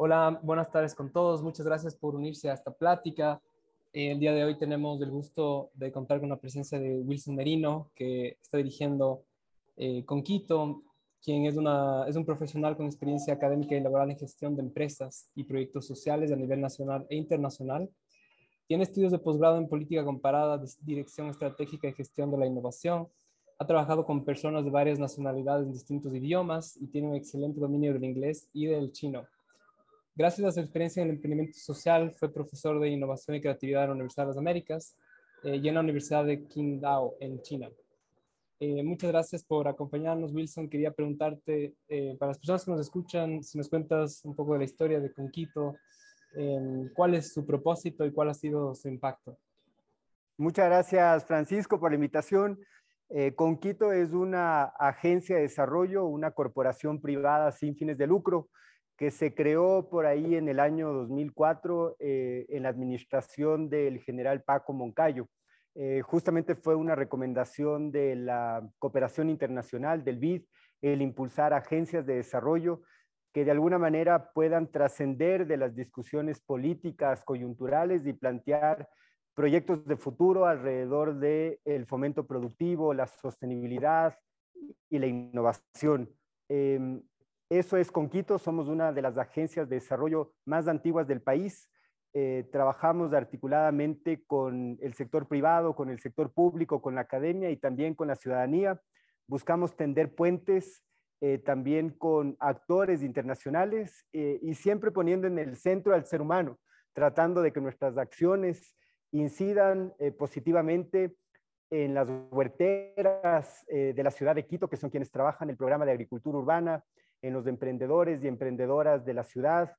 Hola, buenas tardes con todos. Muchas gracias por unirse a esta plática. Eh, el día de hoy tenemos el gusto de contar con la presencia de Wilson Merino, que está dirigiendo eh, Conquito, quien es, una, es un profesional con experiencia académica y laboral en gestión de empresas y proyectos sociales a nivel nacional e internacional. Tiene estudios de posgrado en política comparada, dirección estratégica y gestión de la innovación. Ha trabajado con personas de varias nacionalidades en distintos idiomas y tiene un excelente dominio del inglés y del chino. Gracias a su experiencia en el emprendimiento social, fue profesor de innovación y creatividad en la Universidad de las Américas eh, y en la Universidad de Qingdao, en China. Eh, muchas gracias por acompañarnos, Wilson. Quería preguntarte, eh, para las personas que nos escuchan, si nos cuentas un poco de la historia de Conquito, cuál es su propósito y cuál ha sido su impacto. Muchas gracias, Francisco, por la invitación. Conquito es una agencia de desarrollo, una corporación privada sin fines de lucro que se creó por ahí en el año 2004 eh, en la administración del general Paco Moncayo. Eh, justamente fue una recomendación de la cooperación internacional, del BID, el impulsar agencias de desarrollo que de alguna manera puedan trascender de las discusiones políticas coyunturales y plantear proyectos de futuro alrededor del el fomento productivo, la sostenibilidad y la innovación. Em, eso es Conquito, somos una de las agencias de desarrollo más antiguas del país. Eh, trabajamos articuladamente con el sector privado, con el sector público, con la academia y también con la ciudadanía. Buscamos tender puentes eh, también con actores internacionales eh, y siempre poniendo en el centro al ser humano, tratando de que nuestras acciones incidan positivamente en las huerteras de la ciudad de Quito, que son quienes trabajan el programa de agricultura urbana, en los emprendedores y emprendedoras de la ciudad,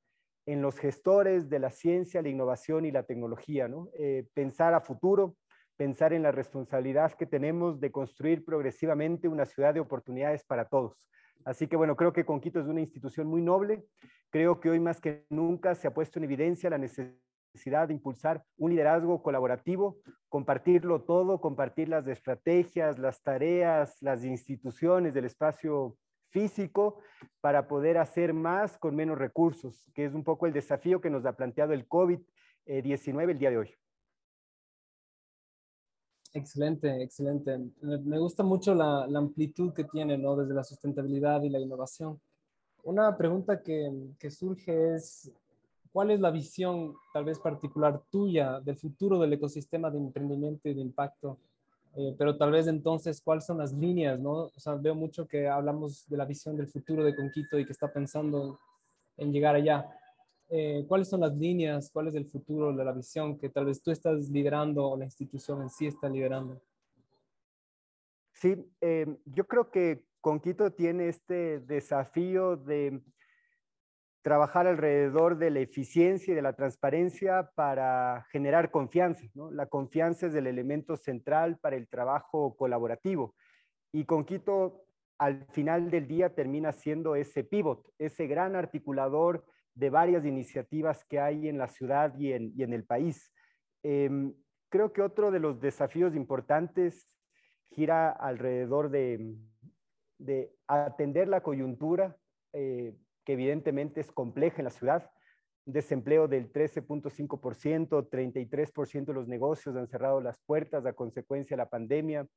en los gestores de la ciencia, la innovación y la tecnología, ¿no? Eh, pensar a futuro, pensar en la responsabilidad que tenemos de construir progresivamente una ciudad de oportunidades para todos. Así que bueno, creo que Conquito es una institución muy noble. Creo que hoy más que nunca se ha puesto en evidencia la necesidad de impulsar un liderazgo colaborativo, compartirlo todo, compartir las estrategias, las tareas, las instituciones del espacio físico para poder hacer más con menos recursos, que es un poco el desafío que nos ha planteado el COVID-19 el día de hoy. Excelente, excelente. Me gusta mucho la, amplitud que tiene, ¿no? Desde la sustentabilidad y la innovación. Una pregunta que, que surge es, ¿cuál es la visión tal vez particular tuya del futuro del ecosistema de emprendimiento y de impacto eh, pero tal vez entonces, ¿cuáles son las líneas? ¿no? O veo mucho que hablamos de la visión del futuro de Conquito y que está pensando en llegar allá. Eh, ¿Cuáles son las líneas? ¿Cuál es el futuro de la visión que tal vez tú estás liderando o la institución en sí está liderando? Sí, eh, yo creo que Conquito tiene este desafío de trabajar alrededor de la eficiencia y de la transparencia para generar confianza. La confianza es el elemento central para el trabajo colaborativo. Y Conquito al final del día termina siendo ese pivot, ese gran articulador de varias iniciativas que hay en la ciudad y en, el país. Em, creo que otro de los desafíos importantes gira alrededor de, atender la coyuntura, eh, evidentemente es compleja en la ciudad. desempleo del 13.5%, 33% de los negocios han cerrado las puertas a consecuencia de la pandemia.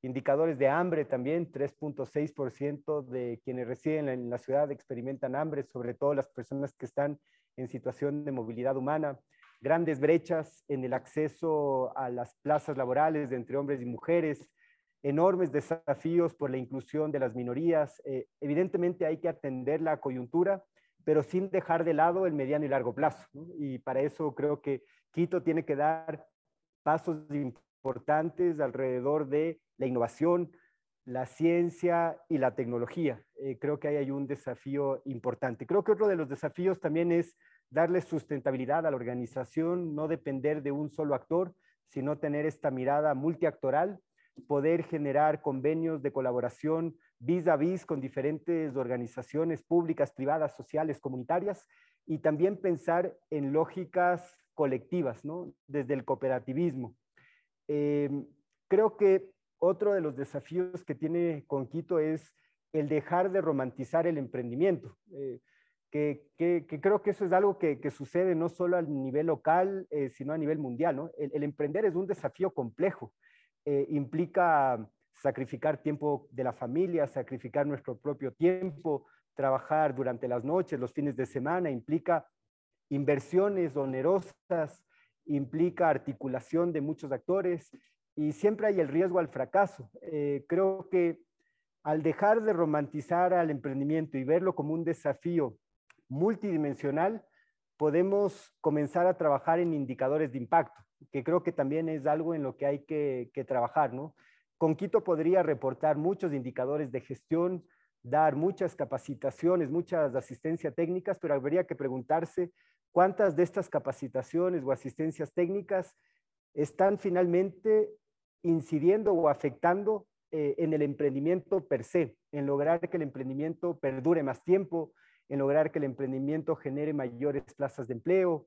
Indicadores de hambre también, 3.6% de quienes residen en la ciudad experimentan hambre, sobre todo las personas que están en situación de movilidad humana. Grandes brechas en el acceso a las plazas laborales entre hombres y mujeres, enormes desafíos por la inclusión de las minorías. Eh, evidentemente hay que atender la coyuntura, pero sin dejar de lado el mediano y largo plazo. Y para eso creo que Quito tiene que dar pasos importantes alrededor de la innovación, la ciencia y la tecnología. Eh, creo que ahí hay un desafío importante. Creo que otro de los desafíos también es darle sustentabilidad a la organización, no depender de un solo actor, sino tener esta mirada multiactoral poder generar convenios de colaboración vis a vis con diferentes organizaciones públicas, privadas, sociales, comunitarias, y también pensar en lógicas colectivas, ¿no? Desde el cooperativismo. Em, creo que otro de los desafíos que tiene Conquito es el dejar de romantizar el emprendimiento. Eh, que, creo que eso es algo que, sucede no solo a nivel local, eh, sino a nivel mundial. ¿no? El, emprender es un desafío complejo. Eh, implica sacrificar tiempo de la familia, sacrificar nuestro propio tiempo, trabajar durante las noches, los fines de semana, implica inversiones onerosas, implica articulación de muchos actores y siempre hay el riesgo al fracaso. Eh, creo que al dejar de romantizar al emprendimiento y verlo como un desafío multidimensional, podemos comenzar a trabajar en indicadores de impacto, que creo que también es algo en lo que hay que, trabajar, ¿no? Con Quito podría reportar muchos indicadores de gestión, dar muchas capacitaciones, muchas asistencias técnicas, pero habría que preguntarse cuántas de estas capacitaciones o asistencias técnicas están finalmente incidiendo o afectando eh, en el emprendimiento per se, en lograr que el emprendimiento perdure más tiempo, en lograr que el emprendimiento genere mayores plazas de empleo,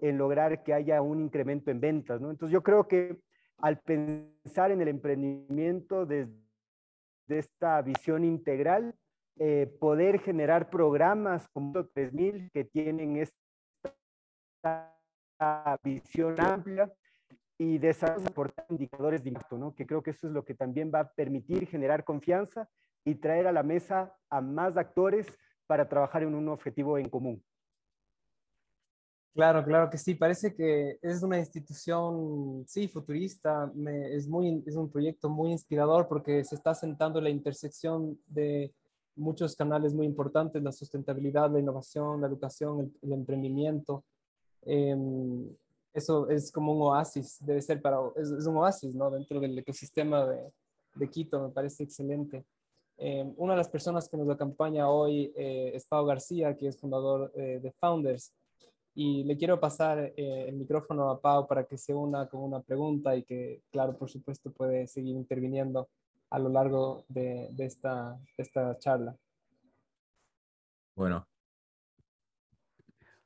en lograr que haya un incremento en ventas. ¿no? Entonces yo creo que al pensar en el emprendimiento desde esta visión integral, eh, poder generar programas como 3000 que tienen esta visión amplia y desarrollar indicadores de impacto, ¿no? que creo que eso es lo que también va a permitir generar confianza y traer a la mesa a más actores para trabajar en un objetivo en común. Claro, claro que sí. Parece que es una institución, sí, futurista. es, muy, es un proyecto muy inspirador porque se está sentando la intersección de muchos canales muy importantes, la sustentabilidad, la innovación, la educación, el, emprendimiento. Em, eso es como un oasis, debe ser para, es, un oasis, ¿no? Dentro del ecosistema de, de Quito, me parece excelente. Eh, una de las personas que nos acompaña hoy eh, es Pau García, que es fundador eh, de Founders. Y le quiero pasar el micrófono a Pau para que se una con una pregunta y que, claro, por supuesto, puede seguir interviniendo a lo largo de, de esta, de esta charla. Bueno.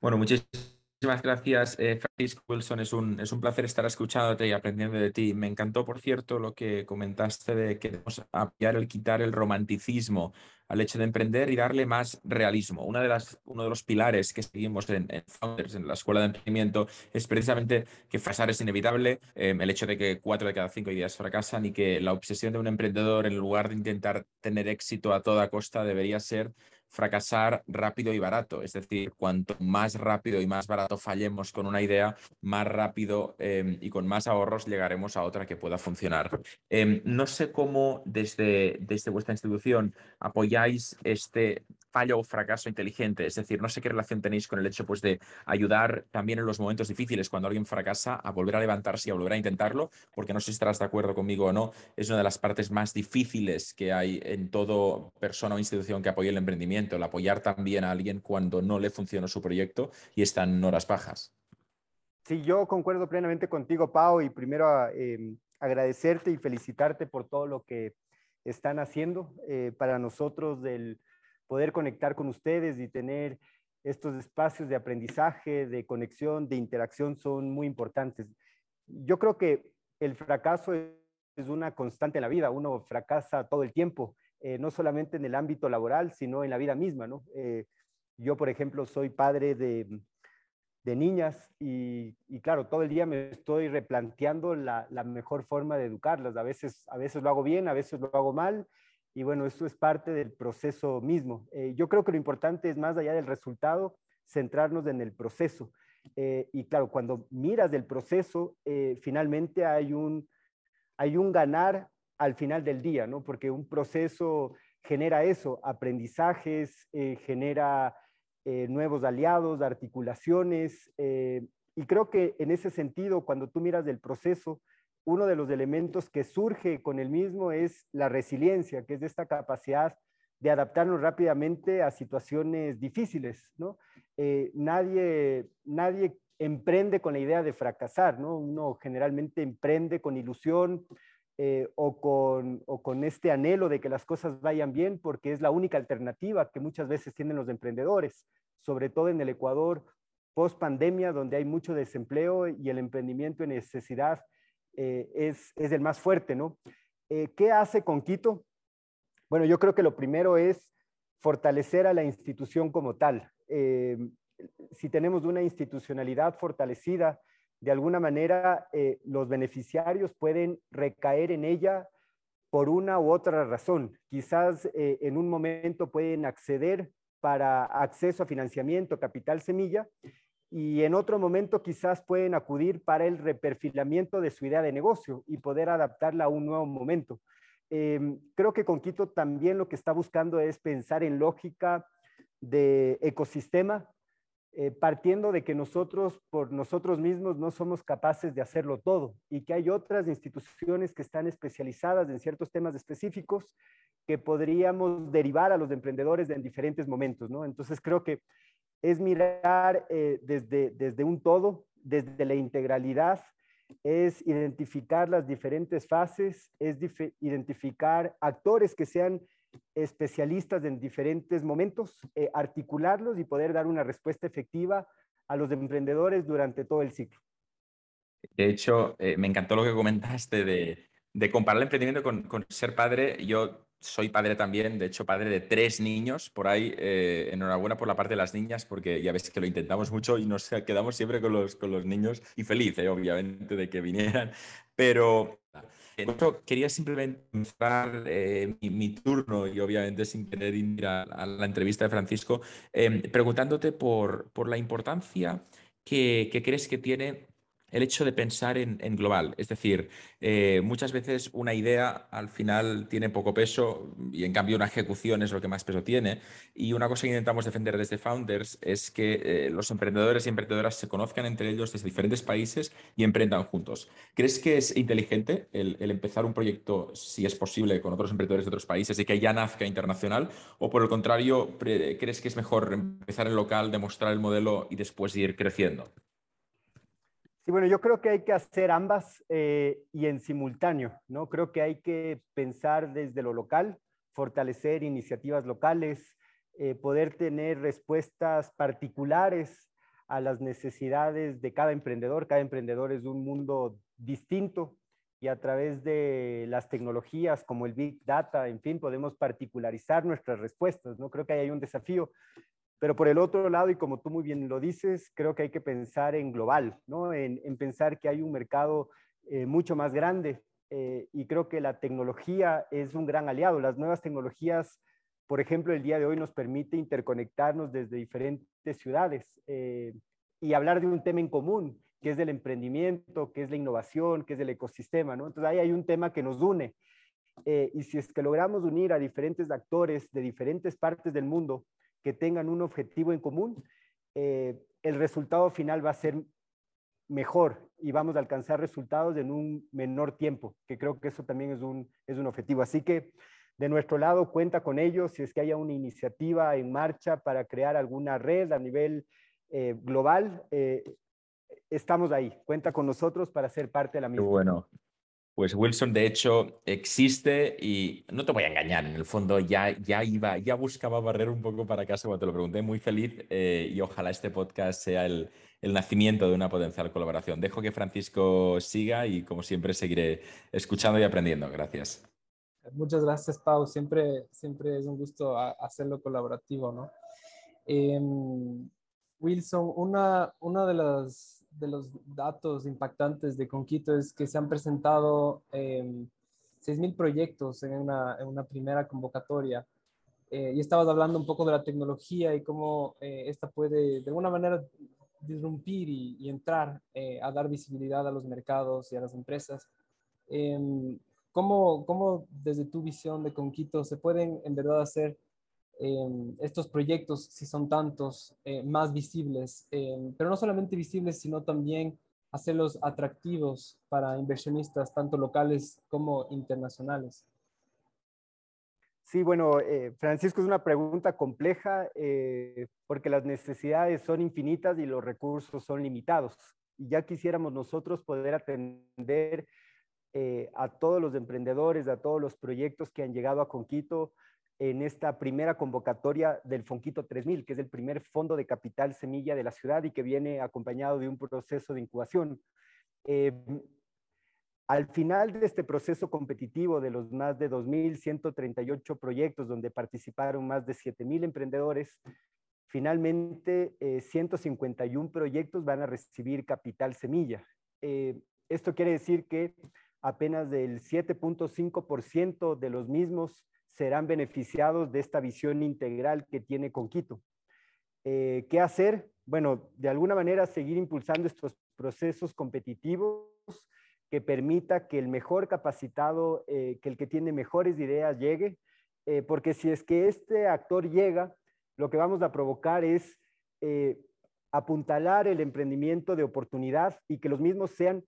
Bueno, muchísimas Muchísimas gracias, eh, Francisco Wilson. Es un, es un placer estar escuchándote y aprendiendo de ti. Me encantó, por cierto, lo que comentaste de que debemos apoyar el quitar el romanticismo al hecho de emprender y darle más realismo. Una de las, uno de los pilares que seguimos en, Founders, en la Escuela de Emprendimiento, es precisamente que fracasar es inevitable, em, el hecho de que cuatro de cada cinco ideas fracasan y que la obsesión de un emprendedor, en lugar de intentar tener éxito a toda costa, debería ser fracasar rápido y barato. Es decir, cuanto más rápido y más barato fallemos con una idea, más rápido em, y con más ahorros llegaremos a otra que pueda funcionar. Em, no sé cómo desde, desde vuestra institución apoyáis este fallo o fracaso inteligente. Es decir, no sé qué relación tenéis con el hecho pues, de ayudar también en los momentos difíciles, cuando alguien fracasa, a volver a levantarse y a volver a intentarlo, porque no sé si estarás de acuerdo conmigo o no, es una de las partes más difíciles que hay en todo persona o institución que apoye el emprendimiento el apoyar también a alguien cuando no le funciona su proyecto y está en horas bajas. Sí, yo concuerdo plenamente contigo, Pau, y primero em, agradecerte y felicitarte por todo lo que están haciendo eh, para nosotros del poder conectar con ustedes y tener estos espacios de aprendizaje, de conexión, de interacción son muy importantes. Yo creo que el fracaso es una constante en la vida, uno fracasa todo el tiempo eh, no solamente en el ámbito laboral, sino en la vida misma, ¿no? Eh, yo, por ejemplo, soy padre de, niñas y, claro, todo el día me estoy replanteando la, mejor forma de educarlas. A veces, a veces lo hago bien, a veces lo hago mal y bueno, eso es parte del proceso mismo. Eh, yo creo que lo importante es más allá del resultado, centrarnos en el proceso. y claro, cuando miras el proceso, finalmente hay un, hay un ganar al final del día, ¿no? Porque un proceso genera eso, aprendizajes, eh, genera eh, nuevos aliados, articulaciones, eh, y creo que en ese sentido, cuando tú miras el proceso, uno de los elementos que surge con el mismo es la resiliencia, que es esta capacidad de adaptarnos rápidamente a situaciones difíciles, ¿no? nadie, nadie emprende con la idea de fracasar, ¿no? Uno generalmente emprende con ilusión, eh, o, con, o con este anhelo de que las cosas vayan bien, porque es la única alternativa que muchas veces tienen los emprendedores, sobre todo en el Ecuador post pandemia, donde hay mucho desempleo y el emprendimiento en necesidad eh, es, es, el más fuerte, ¿no? Eh, ¿Qué hace con Quito? Bueno, yo creo que lo primero es fortalecer a la institución como tal. Eh, si tenemos una institucionalidad fortalecida, de alguna manera los beneficiarios pueden recaer en ella por una u otra razón. Quizás en un momento pueden acceder para acceso a financiamiento, capital semilla, y en otro momento quizás pueden acudir para el reperfilamiento de su idea de negocio y poder adaptarla a un nuevo momento. Em, creo que con Quito también lo que está buscando es pensar en lógica de ecosistema, eh, partiendo de que nosotros por nosotros mismos no somos capaces de hacerlo todo y que hay otras instituciones que están especializadas en ciertos temas específicos que podríamos derivar a los emprendedores en diferentes momentos, ¿no? Entonces creo que es mirar eh, desde, desde un todo, desde la integralidad, es identificar las diferentes fases, es identificar actores que sean especialistas en diferentes momentos, eh, articularlos y poder dar una respuesta efectiva a los emprendedores durante todo el ciclo. De hecho, eh, me encantó lo que comentaste de, comparar el emprendimiento con, ser padre. Yo soy padre también, de hecho, padre de tres niños por ahí. Eh, enhorabuena por la parte de las niñas, porque ya ves que lo intentamos mucho y nos quedamos siempre con los, con los niños y feliz, obviamente, de que vinieran. Pero quería simplemente empezar eh, mi, turno y obviamente sin querer ir a, la entrevista de Francisco, em, preguntándote por, por la importancia que, que crees que tiene el hecho de pensar en, global. Es decir, eh, muchas veces una idea al final tiene poco peso y en cambio una ejecución es lo que más peso tiene. Y una cosa que intentamos defender desde Founders es que eh, los emprendedores y emprendedoras se conozcan entre ellos desde diferentes países y emprendan juntos. ¿Crees que es inteligente el, empezar un proyecto, si es posible, con otros emprendedores de otros países y que ya nazca internacional? ¿O por el contrario, crees que es mejor empezar en local, demostrar el modelo y después ir creciendo? Sí, bueno, yo creo que hay que hacer ambas eh, y en simultáneo, ¿no? Creo que hay que pensar desde lo local, fortalecer iniciativas locales, eh, poder tener respuestas particulares a las necesidades de cada emprendedor. Cada emprendedor es un mundo distinto y a través de las tecnologías como el Big Data, en fin, podemos particularizar nuestras respuestas, ¿no? Creo que ahí hay un desafío pero por el otro lado, y como tú muy bien lo dices, creo que hay que pensar en global, ¿no? en, pensar que hay un mercado eh, mucho más grande eh, y creo que la tecnología es un gran aliado. Las nuevas tecnologías, por ejemplo, el día de hoy nos permite interconectarnos desde diferentes ciudades eh, y hablar de un tema en común, que es el emprendimiento, que es la innovación, que es el ecosistema. ¿no? Entonces ahí hay un tema que nos une. y si es que logramos unir a diferentes actores de diferentes partes del mundo, que tengan un objetivo en común, eh, el resultado final va a ser mejor y vamos a alcanzar resultados en un menor tiempo, que creo que eso también es un, es un objetivo. Así que de nuestro lado cuenta con ellos si es que haya una iniciativa en marcha para crear alguna red a nivel eh, global. Eh, estamos ahí, cuenta con nosotros para ser parte de la misma. bueno, pues Wilson, de hecho, existe y no te voy a engañar, en el fondo ya, ya iba, ya buscaba barrer un poco para casa cuando te lo pregunté, muy feliz eh, y ojalá este podcast sea el, nacimiento de una potencial colaboración. Dejo que Francisco siga y como siempre seguiré escuchando y aprendiendo. Gracias. Muchas gracias, Pau. Siempre, siempre es un gusto hacerlo colaborativo, ¿no? Em, Wilson, una, una de las de los datos impactantes de Conquito es que se han presentado eh, em, 6.000 proyectos en una, en una, primera convocatoria. Eh, y estabas hablando un poco de la tecnología y cómo eh, esta puede de alguna manera disrumpir y, y entrar eh, a dar visibilidad a los mercados y a las empresas. Em, ¿cómo, ¿Cómo desde tu visión de Conquito se pueden en verdad hacer Em, estos proyectos, si son tantos, eh, más visibles, em, pero no solamente visibles, sino también hacerlos atractivos para inversionistas, tanto locales como internacionales. Sí, bueno, eh, Francisco, es una pregunta compleja eh, porque las necesidades son infinitas y los recursos son limitados. Y ya quisiéramos nosotros poder atender a todos los emprendedores, a todos los proyectos que han llegado a Conquito, en esta primera convocatoria del Fonquito 3000, que es el primer fondo de capital semilla de la ciudad y que viene acompañado de un proceso de incubación. Eh, Al final de este proceso competitivo de los más de 2.138 proyectos donde participaron más de 7.000 emprendedores, finalmente 151 proyectos van a recibir capital semilla. esto quiere decir que apenas del 7.5% de los mismos serán beneficiados de esta visión integral que tiene Conquito. Eh, ¿Qué hacer? Bueno, de alguna manera seguir impulsando estos procesos competitivos que permita que el mejor capacitado, eh, que el que tiene mejores ideas llegue, eh, porque si es que este actor llega, lo que vamos a provocar es apuntalar el emprendimiento de oportunidad y que los mismos sean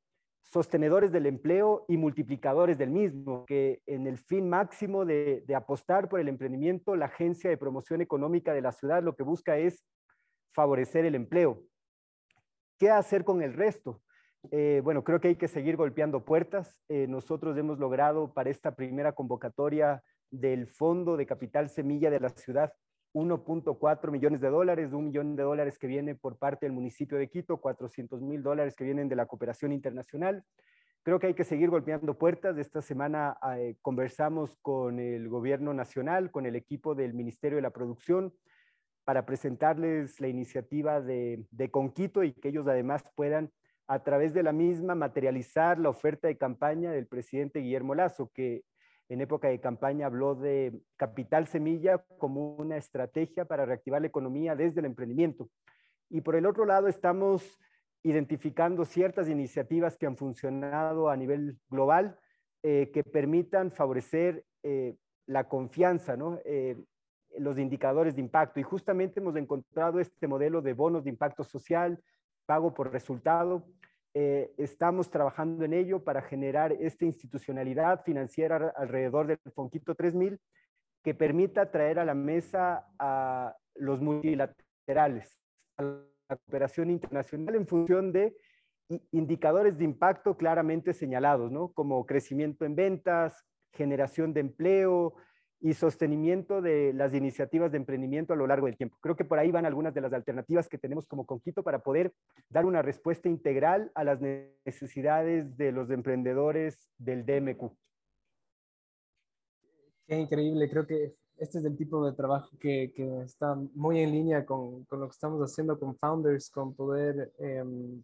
sostenedores del empleo y multiplicadores del mismo, que en el fin máximo de, apostar por el emprendimiento, la Agencia de Promoción Económica de la ciudad lo que busca es favorecer el empleo. ¿Qué hacer con el resto? Eh, bueno, creo que hay que seguir golpeando puertas. Eh, nosotros hemos logrado para esta primera convocatoria del Fondo de Capital Semilla de la ciudad 1.4 millones de dólares, un millón de dólares que viene por parte del municipio de Quito, 400 mil dólares que vienen de la cooperación internacional. Creo que hay que seguir golpeando puertas. Esta semana eh, conversamos con el gobierno nacional, con el equipo del Ministerio de la Producción, para presentarles la iniciativa de, de Conquito y que ellos además puedan, a través de la misma, materializar la oferta de campaña del presidente Guillermo Lazo, que en época de campaña habló de capital semilla como una estrategia para reactivar la economía desde el emprendimiento. Y por el otro lado, estamos identificando ciertas iniciativas que han funcionado a nivel global eh, que permitan favorecer eh, la confianza, ¿no? Eh, los indicadores de impacto. Y justamente hemos encontrado este modelo de bonos de impacto social, pago por resultado, eh, estamos trabajando en ello para generar esta institucionalidad financiera alrededor del Fonquito 3000 que permita traer a la mesa a los multilaterales, a la cooperación internacional en función de indicadores de impacto claramente señalados, ¿no? Como crecimiento en ventas, generación de empleo, y sostenimiento de las iniciativas de emprendimiento a lo largo del tiempo. Creo que por ahí van algunas de las alternativas que tenemos como Conquito para poder dar una respuesta integral a las necesidades de los emprendedores del DMQ. Qué increíble, creo que este es el tipo de trabajo que, que está muy en línea con, con, lo que estamos haciendo con Founders, con poder em,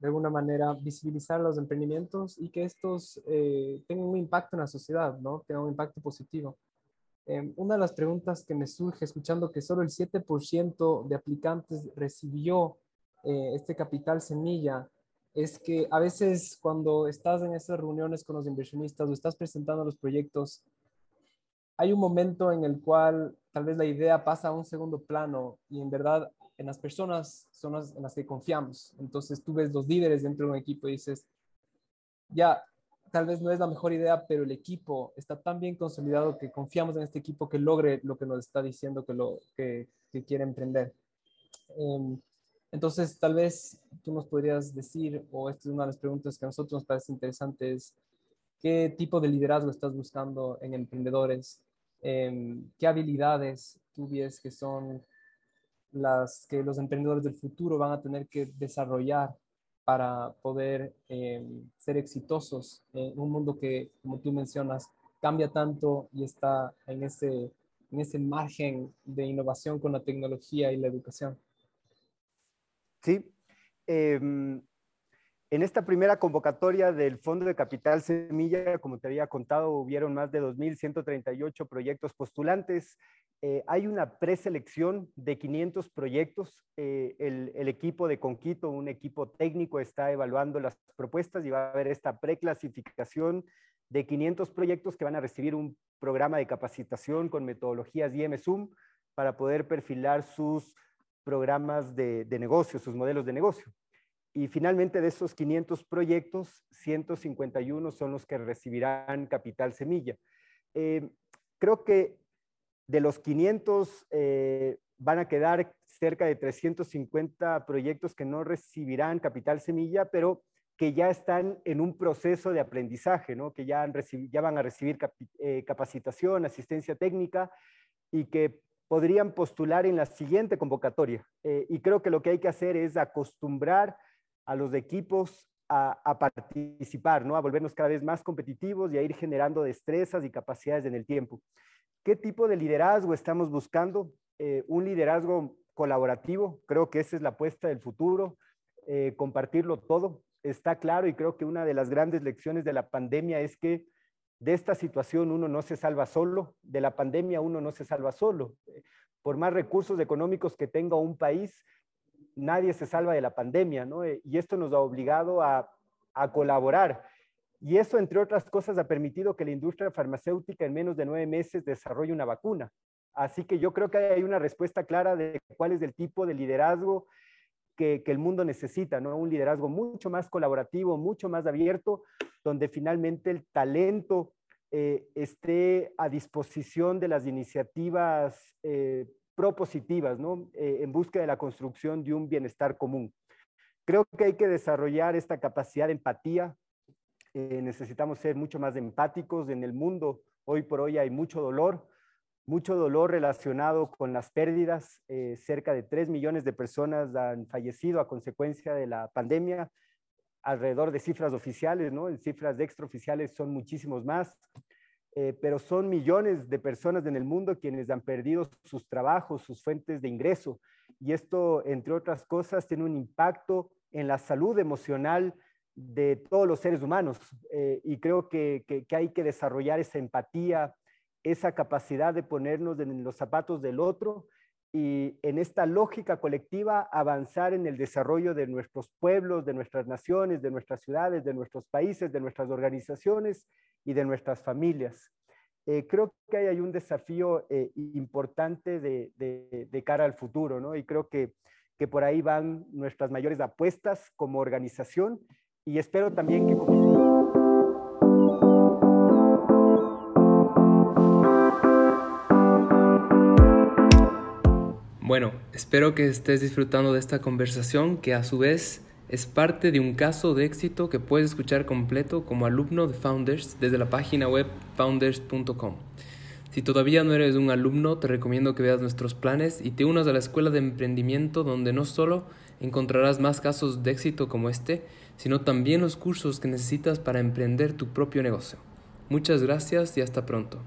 de alguna manera visibilizar los emprendimientos y que estos eh, tengan un impacto en la sociedad, ¿no? Tengan un impacto positivo. Em, una de las preguntas que me surge escuchando que solo el 7% de aplicantes recibió eh, este capital semilla es que a veces cuando estás en esas reuniones con los inversionistas o estás presentando los proyectos, hay un momento en el cual tal vez la idea pasa a un segundo plano y en verdad en las personas son las en las que confiamos. Entonces tú ves los líderes dentro de un equipo y dices, ya, tal vez no es la mejor idea, pero el equipo está tan bien consolidado que confiamos en este equipo que logre lo que nos está diciendo que, lo, que, quiere emprender. Em, entonces, tal vez tú nos podrías decir, o esta es una de las preguntas que a nosotros nos parece interesante, es qué tipo de liderazgo estás buscando en emprendedores, em, qué habilidades tú ves que son las que los emprendedores del futuro van a tener que desarrollar para poder em, ser exitosos en un mundo que, como tú mencionas, cambia tanto y está en ese, en ese margen de innovación con la tecnología y la educación. Sí. Em, en esta primera convocatoria del Fondo de Capital Semilla, como te había contado, hubieron más de 2.138 proyectos postulantes eh, hay una preselección de 500 proyectos. Eh, el, equipo de Conquito, un equipo técnico, está evaluando las propuestas y va a haber esta preclasificación de 500 proyectos que van a recibir un programa de capacitación con metodologías IMSUM para poder perfilar sus programas de, negocio, sus modelos de negocio. Y finalmente de esos 500 proyectos, 151 son los que recibirán capital semilla. Eh, creo que de los 500 eh, van a quedar cerca de 350 proyectos que no recibirán capital semilla, pero que ya están en un proceso de aprendizaje, ¿no? que ya, van a recibir eh, capacitación, asistencia técnica y que podrían postular en la siguiente convocatoria. Eh, y creo que lo que hay que hacer es acostumbrar a los equipos a, participar, ¿no? a volvernos cada vez más competitivos y a ir generando destrezas y capacidades en el tiempo. ¿Qué tipo de liderazgo estamos buscando? Eh, un liderazgo colaborativo, creo que esa es la apuesta del futuro, eh, compartirlo todo, está claro y creo que una de las grandes lecciones de la pandemia es que de esta situación uno no se salva solo, de la pandemia uno no se salva solo. Por más recursos económicos que tenga un país, nadie se salva de la pandemia, ¿no? Eh, y esto nos ha obligado a, colaborar. Y eso, entre otras cosas, ha permitido que la industria farmacéutica en menos de nueve meses desarrolle una vacuna. Así que yo creo que hay una respuesta clara de cuál es el tipo de liderazgo que, el mundo necesita, ¿no? Un liderazgo mucho más colaborativo, mucho más abierto, donde finalmente el talento eh, esté a disposición de las iniciativas eh, propositivas, ¿no? Eh, en busca de la construcción de un bienestar común. Creo que hay que desarrollar esta capacidad de empatía. Eh, necesitamos ser mucho más empáticos en el mundo. Hoy por hoy hay mucho dolor, mucho dolor relacionado con las pérdidas. Eh, cerca de 3 millones de personas han fallecido a consecuencia de la pandemia, alrededor de cifras oficiales, ¿no? En cifras extraoficiales son muchísimos más. Eh, pero son millones de personas en el mundo quienes han perdido sus trabajos, sus fuentes de ingreso. Y esto, entre otras cosas, tiene un impacto en la salud emocional de todos los seres humanos. Eh, y creo que, que, hay que desarrollar esa empatía, esa capacidad de ponernos en los zapatos del otro y en esta lógica colectiva avanzar en el desarrollo de nuestros pueblos, de nuestras naciones, de nuestras ciudades, de nuestros países, de nuestras organizaciones y de nuestras familias. Eh, creo que hay un desafío eh, importante de, cara al futuro, ¿no? Y creo que, que por ahí van nuestras mayores apuestas como organización y espero también que Bueno, espero que estés disfrutando de esta conversación que a su vez es parte de un caso de éxito que puedes escuchar completo como alumno de Founders desde la página web founders.com. Si todavía no eres un alumno, te recomiendo que veas nuestros planes y te unas a la escuela de emprendimiento donde no solo encontrarás más casos de éxito como este, sino también los cursos que necesitas para emprender tu propio negocio. Muchas gracias y hasta pronto.